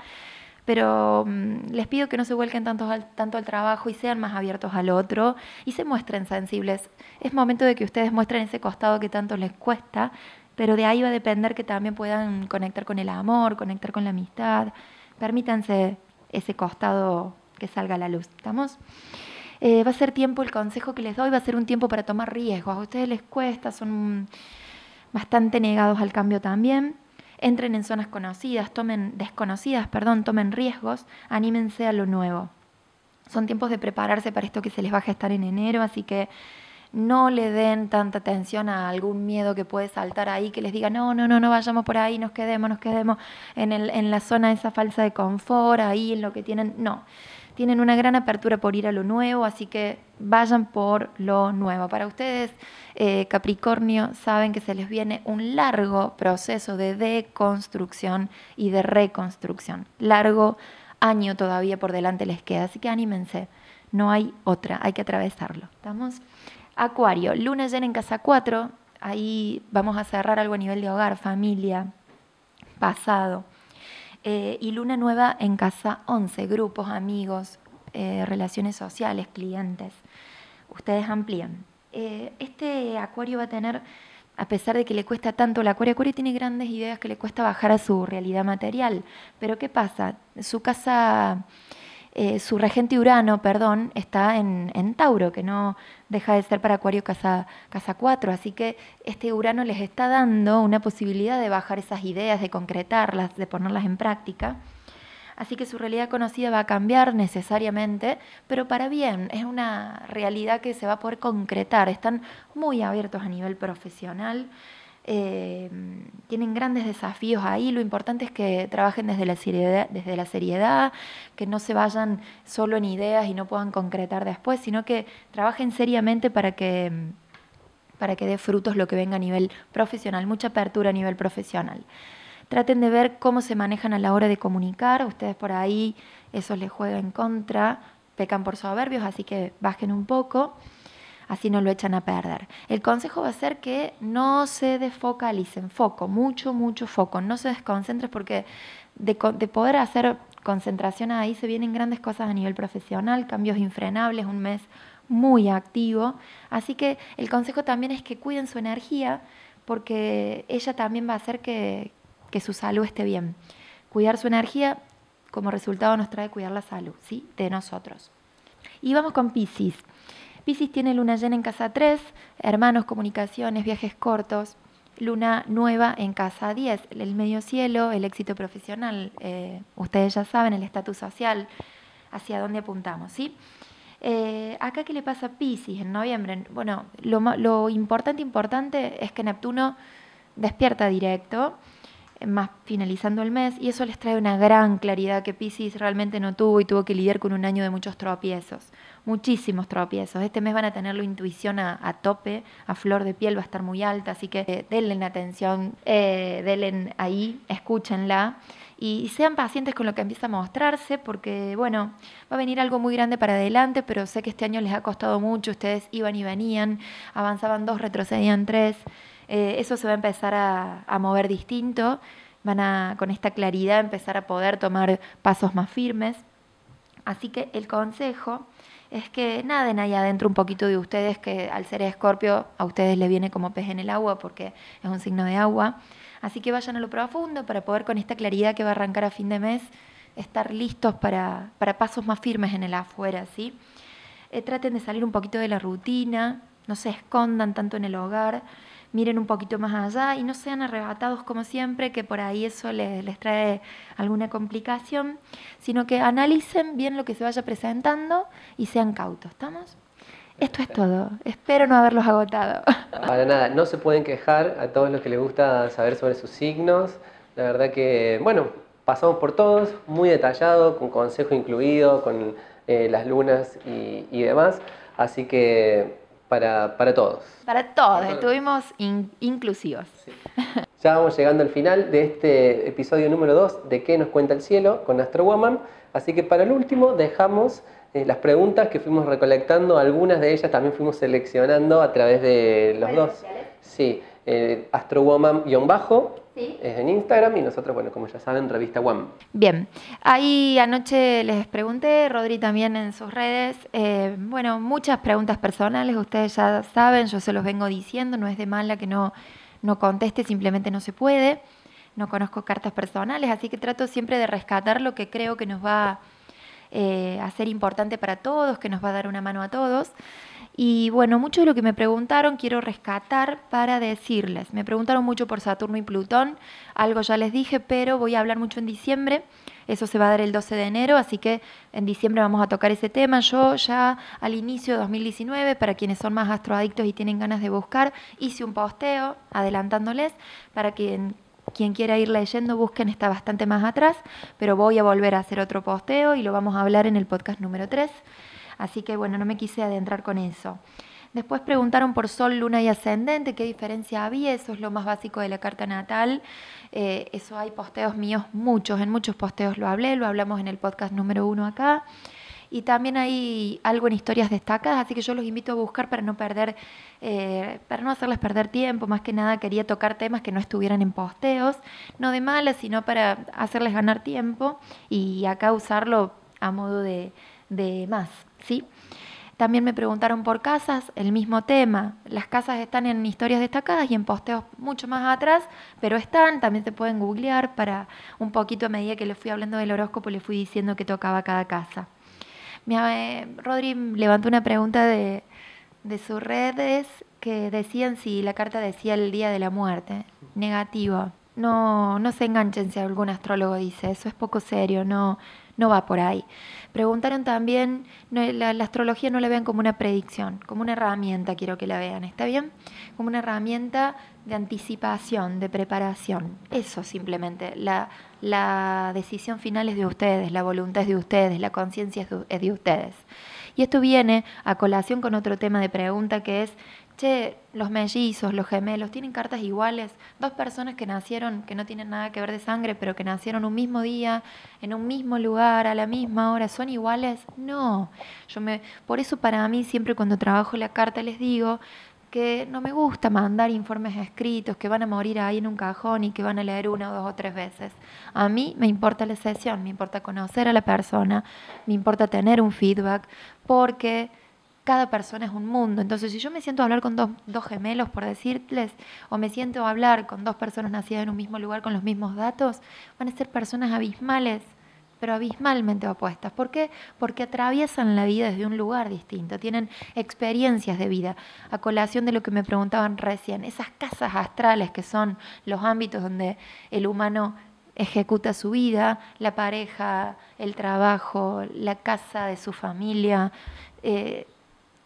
Speaker 2: pero mm, les pido que no se vuelquen tanto tanto al trabajo y sean más abiertos al otro y se muestren sensibles. Es momento de que ustedes muestren ese costado que tanto les cuesta, pero de ahí va a depender que también puedan conectar con el amor, conectar con la amistad. Permítanse ese costado que salga a la luz. ¿Estamos? Eh, va a ser tiempo, el consejo que les doy va a ser un tiempo para tomar riesgos. A ustedes les cuesta, son bastante negados al cambio también. Entren en zonas conocidas, tomen desconocidas, perdón, tomen riesgos, anímense a lo nuevo. Son tiempos de prepararse para esto que se les va a gestar en enero, así que no le den tanta atención a algún miedo que puede saltar ahí, que les diga, no, no, no, no vayamos por ahí, nos quedemos, nos quedemos en, el, en la zona esa falsa de confort, ahí en lo que tienen. No, tienen una gran apertura por ir a lo nuevo, así que vayan por lo nuevo. Para ustedes, eh, Capricornio, saben que se les viene un largo proceso de deconstrucción y de reconstrucción. Largo año todavía por delante les queda, así que anímense. No hay otra, hay que atravesarlo. ¿Estamos? Acuario, luna llena en casa 4, ahí vamos a cerrar algo a nivel de hogar, familia, pasado. Eh, y luna nueva en casa 11, grupos, amigos, eh, relaciones sociales, clientes. Ustedes amplían. Eh, este acuario va a tener, a pesar de que le cuesta tanto, el acuario, acuario tiene grandes ideas que le cuesta bajar a su realidad material. Pero ¿qué pasa? Su casa eh, su regente Urano, perdón, está en, Tauro, que no deja de ser para Acuario casa, casa 4. Así que este Urano les está dando una posibilidad de bajar esas ideas, de concretarlas, de ponerlas en práctica. Así que su realidad conocida va a cambiar necesariamente, pero para bien, es una realidad que se va a poder concretar. Están muy abiertos a nivel profesional. Eh, tienen grandes desafíos ahí. Lo importante es que trabajen desde la, seriedad, desde la seriedad, que no se vayan solo en ideas y no puedan concretar después, sino que trabajen seriamente para que, para que dé frutos lo que venga a nivel profesional, mucha apertura a nivel profesional. Traten de ver cómo se manejan a la hora de comunicar. Ustedes por ahí eso les juega en contra, pecan por soberbios, así que bajen un poco así no lo echan a perder. El consejo va a ser que no se desfocalicen, foco, mucho, mucho foco, no se desconcentren porque de, poder hacer concentración ahí se vienen grandes cosas a nivel profesional, cambios infrenables, un mes muy activo. Así que el consejo también es que cuiden su energía porque ella también va a hacer que, que su salud esté bien. Cuidar su energía como resultado nos trae cuidar la salud, ¿sí? De nosotros. Y vamos con Pisces. Piscis tiene luna llena en casa 3, hermanos, comunicaciones, viajes cortos. luna nueva en casa 10, el medio cielo, el éxito profesional, eh, ustedes ya saben, el estatus social, hacia dónde apuntamos, ¿sí? Eh, acá, ¿qué le pasa a Pisces en noviembre? Bueno, lo, lo importante, importante es que Neptuno despierta directo, más finalizando el mes, y eso les trae una gran claridad que Pisces realmente no tuvo y tuvo que lidiar con un año de muchos tropiezos, muchísimos tropiezos. Este mes van a tener la intuición a, tope, a flor de piel va a estar muy alta, así que eh, denle atención, eh, denle ahí, escúchenla y sean pacientes con lo que empieza a mostrarse, porque bueno, va a venir algo muy grande para adelante, pero sé que este año les ha costado mucho, ustedes iban y venían, avanzaban dos, retrocedían tres. Eh, eso se va a empezar a, mover distinto, van a con esta claridad empezar a poder tomar pasos más firmes. Así que el consejo es que naden ahí adentro un poquito de ustedes, que al ser escorpio a ustedes les viene como pez en el agua porque es un signo de agua. Así que vayan a lo profundo para poder con esta claridad que va a arrancar a fin de mes estar listos para, pasos más firmes en el afuera, ¿sí? Eh, traten de salir un poquito de la rutina, no se escondan tanto en el hogar miren un poquito más allá y no sean arrebatados como siempre, que por ahí eso les, trae alguna complicación, sino que analicen bien lo que se vaya presentando y sean cautos, ¿estamos? Esto es todo. Espero no haberlos agotado. <laughs>
Speaker 1: Para nada, no se pueden quejar a todos los que les gusta saber sobre sus signos. La verdad que, bueno, pasamos por todos, muy detallado, con consejo incluido, con eh, las lunas y demás. Así que para, para todos.
Speaker 2: Para todos, estuvimos inclusivos.
Speaker 1: Ya vamos llegando al final de este episodio número 2 de ¿Qué nos cuenta el cielo? con Astro Woman. Así que para el último dejamos eh, las preguntas que fuimos recolectando, algunas de ellas también fuimos seleccionando a través de los dos. Sí, eh, astrowoman-bajo es en Instagram y nosotros, bueno, como ya saben, revista WAM.
Speaker 2: Bien, ahí anoche les pregunté, Rodri también en sus redes, eh, bueno, muchas preguntas personales, ustedes ya saben, yo se los vengo diciendo, no es de mala que no, no conteste, simplemente no se puede, no conozco cartas personales, así que trato siempre de rescatar lo que creo que nos va eh, a ser importante para todos, que nos va a dar una mano a todos. Y bueno, mucho de lo que me preguntaron quiero rescatar para decirles. Me preguntaron mucho por Saturno y Plutón, algo ya les dije, pero voy a hablar mucho en diciembre. Eso se va a dar el 12 de enero, así que en diciembre vamos a tocar ese tema. Yo ya al inicio de 2019, para quienes son más astroadictos y tienen ganas de buscar, hice un posteo adelantándoles para que quien quiera ir leyendo, busquen, está bastante más atrás, pero voy a volver a hacer otro posteo y lo vamos a hablar en el podcast número 3. Así que bueno, no me quise adentrar con eso. Después preguntaron por Sol, Luna y Ascendente, qué diferencia había, eso es lo más básico de la carta natal. Eh, eso hay posteos míos, muchos, en muchos posteos lo hablé, lo hablamos en el podcast número uno acá. Y también hay algo en historias destacadas, así que yo los invito a buscar para no perder, eh, para no hacerles perder tiempo. Más que nada quería tocar temas que no estuvieran en posteos, no de malas, sino para hacerles ganar tiempo y acá usarlo a modo de, de más. ¿Sí? También me preguntaron por casas, el mismo tema. Las casas están en historias destacadas y en posteos mucho más atrás, pero están, también se pueden googlear para un poquito a medida que les fui hablando del horóscopo, le fui diciendo que tocaba cada casa. Eh, Rodri levantó una pregunta de, de sus redes que decían si la carta decía el día de la muerte. Negativo. No, no se enganchen si algún astrólogo dice, eso es poco serio, no, no va por ahí. Preguntaron también, la, astrología no la vean como una predicción, como una herramienta, quiero que la vean, ¿está bien? Como una herramienta de anticipación, de preparación. Eso simplemente. La, la decisión final es de ustedes, la voluntad es de ustedes, la conciencia es de ustedes. Y esto viene a colación con otro tema de pregunta que es che, los mellizos, los gemelos, tienen cartas iguales, dos personas que nacieron, que no tienen nada que ver de sangre, pero que nacieron un mismo día, en un mismo lugar, a la misma hora, ¿son iguales? No, yo me, por eso para mí siempre cuando trabajo la carta les digo que no me gusta mandar informes escritos que van a morir ahí en un cajón y que van a leer una dos o tres veces. A mí me importa la sesión, me importa conocer a la persona, me importa tener un feedback, porque cada persona es un mundo. Entonces, si yo me siento a hablar con dos, gemelos, por decirles, o me siento a hablar con dos personas nacidas en un mismo lugar con los mismos datos, van a ser personas abismales. pero abismalmente opuestas. ¿Por qué? Porque atraviesan la vida desde un lugar distinto, tienen experiencias de vida. A colación de lo que me preguntaban recién, esas casas astrales que son los ámbitos donde el humano ejecuta su vida, la pareja, el trabajo, la casa de su familia, eh,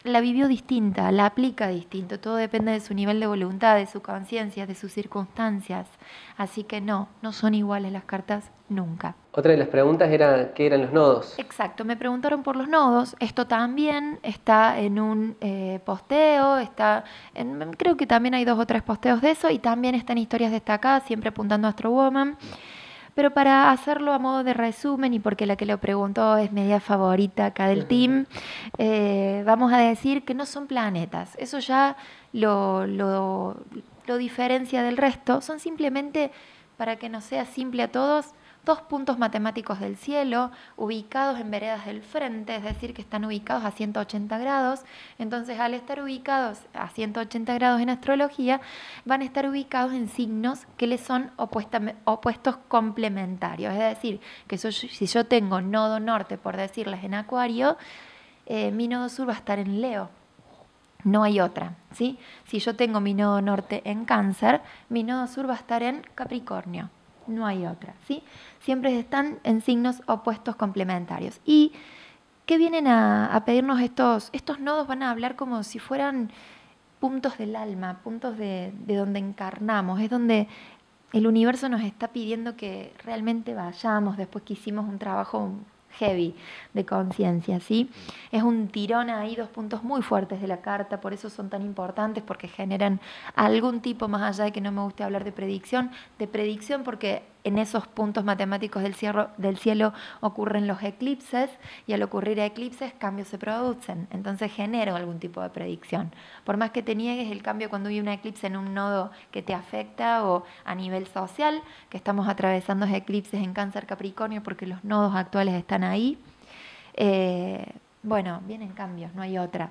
Speaker 2: la vivió distinta, la aplica distinto, todo depende de su nivel de voluntad, de su conciencia, de sus circunstancias. Así que no, no son iguales las cartas nunca.
Speaker 1: Otra de las preguntas era qué eran los nodos.
Speaker 2: Exacto, me preguntaron por los nodos. Esto también está en un eh, posteo, está en, creo que también hay dos o tres posteos de eso y también están historias destacadas, siempre apuntando a Astro Woman. Pero para hacerlo a modo de resumen y porque la que lo preguntó es media favorita acá del team, eh, vamos a decir que no son planetas. Eso ya lo, lo, lo diferencia del resto. Son simplemente, para que nos sea simple a todos, dos puntos matemáticos del cielo ubicados en veredas del frente, es decir, que están ubicados a 180 grados. Entonces, al estar ubicados a 180 grados en astrología, van a estar ubicados en signos que les son opuestos complementarios. Es decir, que si yo tengo nodo norte, por decirles, en Acuario, eh, mi nodo sur va a estar en Leo. No hay otra, ¿sí? Si yo tengo mi nodo norte en Cáncer, mi nodo sur va a estar en Capricornio no hay otra, ¿sí? Siempre están en signos opuestos complementarios. ¿Y qué vienen a, pedirnos estos? Estos nodos van a hablar como si fueran puntos del alma, puntos de, de donde encarnamos, es donde el universo nos está pidiendo que realmente vayamos después que hicimos un trabajo heavy de conciencia, ¿sí? Es un tirón ahí, dos puntos muy fuertes de la carta, por eso son tan importantes, porque generan algún tipo, más allá de que no me guste hablar de predicción, de predicción porque en esos puntos matemáticos del cielo, ocurren los eclipses y al ocurrir eclipses cambios se producen, entonces genero algún tipo de predicción. Por más que te niegues el cambio cuando hay un eclipse en un nodo que te afecta o a nivel social, que estamos atravesando eclipses en cáncer Capricornio porque los nodos actuales están ahí, eh, bueno, vienen cambios, no hay otra.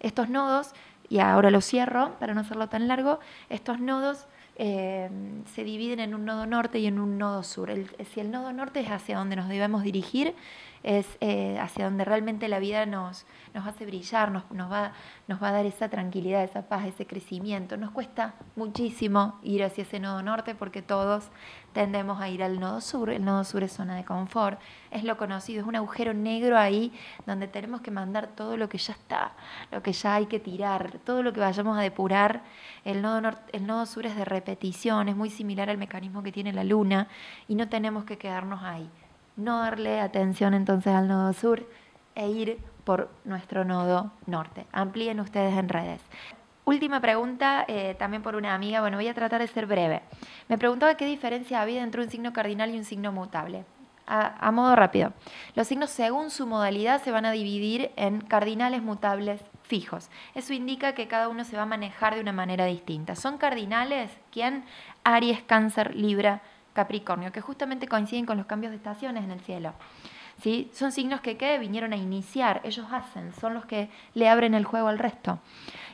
Speaker 2: Estos nodos, y ahora lo cierro para no hacerlo tan largo, estos nodos eh, se dividen en un nodo norte y en un nodo sur. si el nodo norte es hacia donde nos debemos dirigir, es eh, hacia donde realmente la vida nos, nos hace brillar, nos, nos, va, nos va a dar esa tranquilidad, esa paz, ese crecimiento. Nos cuesta muchísimo ir hacia ese nodo norte porque todos tendemos a ir al nodo sur. El nodo sur es zona de confort, es lo conocido, es un agujero negro ahí donde tenemos que mandar todo lo que ya está, lo que ya hay que tirar, todo lo que vayamos a depurar. El nodo, el nodo sur es de repetición, es muy similar al mecanismo que tiene la luna y no tenemos que quedarnos ahí no darle atención entonces al nodo sur e ir por nuestro nodo norte. Amplíen ustedes en redes. Última pregunta, eh, también por una amiga. Bueno, voy a tratar de ser breve. Me preguntaba qué diferencia había entre un signo cardinal y un signo mutable. A, a, modo rápido. Los signos según su modalidad se van a dividir en cardinales, mutables, fijos. Eso indica que cada uno se va a manejar de una manera distinta. ¿Son cardinales? ¿Quién? Aries, Cáncer, Libra, Capricornio, que justamente coinciden con los cambios de estaciones en el cielo. ¿Sí? Son signos que vinieron a iniciar, ellos hacen, son los que le abren el juego al resto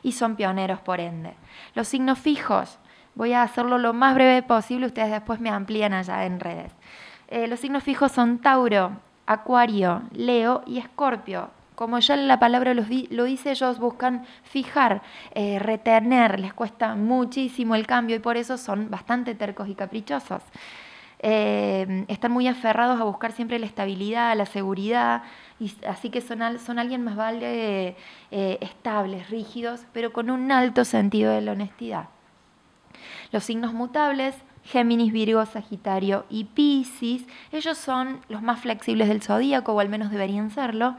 Speaker 2: y son pioneros por ende. Los signos fijos, voy a hacerlo lo más breve posible, ustedes después me amplían allá en redes. Eh, los signos fijos son Tauro, Acuario, Leo y Escorpio. Como ya la palabra lo, dice, ellos buscan fijar, eh, retener, les cuesta muchísimo el cambio y por eso son bastante tercos y caprichosos. Eh, están muy aferrados a buscar siempre la estabilidad, la seguridad, y así que son, son alguien más vale eh, estables, rígidos, pero con un alto sentido de la honestidad. Los signos mutables Géminis, Virgo, Sagitario y Piscis. Ellos son los más flexibles del zodíaco, o al menos deberían serlo.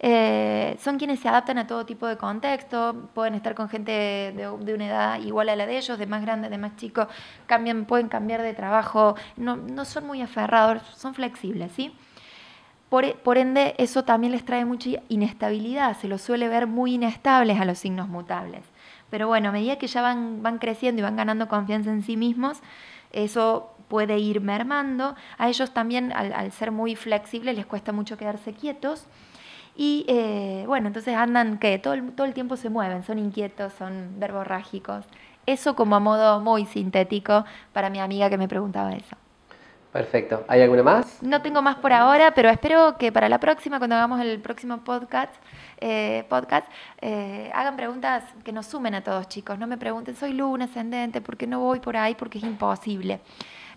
Speaker 2: Eh, son quienes se adaptan a todo tipo de contexto, pueden estar con gente de, una edad igual a la de ellos, de más grande, de más chico, cambian, pueden cambiar de trabajo, no, no son muy aferrados, son flexibles, ¿sí? Por, por, ende, eso también les trae mucha inestabilidad, se los suele ver muy inestables a los signos mutables. Pero bueno, a medida que ya van, van creciendo y van ganando confianza en sí mismos, eso puede ir mermando. A ellos también, al, al ser muy flexibles, les cuesta mucho quedarse quietos. Y eh, bueno, entonces andan que todo el, todo el tiempo se mueven, son inquietos, son verborrágicos. Eso como a modo muy sintético para mi amiga que me preguntaba eso.
Speaker 1: Perfecto. ¿Hay alguna más?
Speaker 2: No tengo más por ahora, pero espero que para la próxima, cuando hagamos el próximo podcast, eh, podcast eh, hagan preguntas que nos sumen a todos, chicos. No me pregunten, soy luna ascendente, ¿por qué no voy por ahí? Porque es imposible.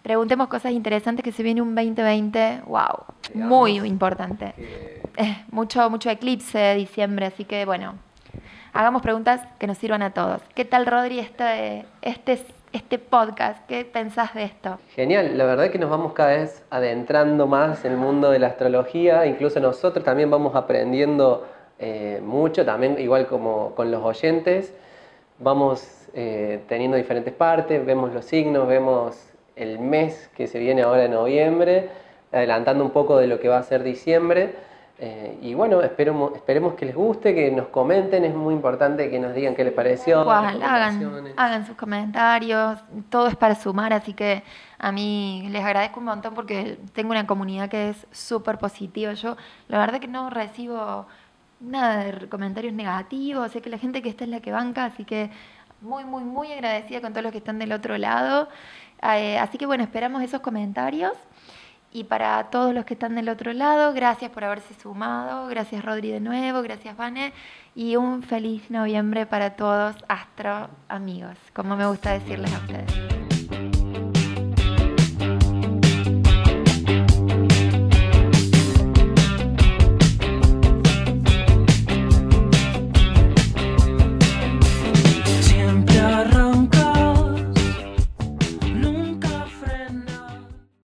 Speaker 2: Preguntemos cosas interesantes que se viene un 2020, wow, muy importante. Mucho, mucho eclipse de diciembre, así que bueno, hagamos preguntas que nos sirvan a todos. ¿Qué tal, Rodri, este, este este podcast. ¿Qué pensás de esto?
Speaker 1: Genial, la verdad es que nos vamos cada vez adentrando más en el mundo de la astrología, incluso nosotros también vamos aprendiendo eh, mucho, también igual como con los oyentes, vamos eh, teniendo diferentes partes, vemos los signos, vemos el mes que se viene ahora en noviembre, adelantando un poco de lo que va a ser diciembre. Eh, y bueno, esperemos, esperemos que les guste, que nos comenten, es muy importante que nos digan qué les pareció.
Speaker 2: hagan, hagan sus comentarios, todo es para sumar, así que a mí les agradezco un montón porque tengo una comunidad que es súper positiva. Yo la verdad que no recibo nada de comentarios negativos, sé que la gente que está es la que banca, así que muy, muy, muy agradecida con todos los que están del otro lado. Eh, así que bueno, esperamos esos comentarios. Y para todos los que están del otro lado, gracias por haberse sumado, gracias Rodri de nuevo, gracias Vane y un feliz noviembre para todos astro amigos, como me gusta decirles a ustedes.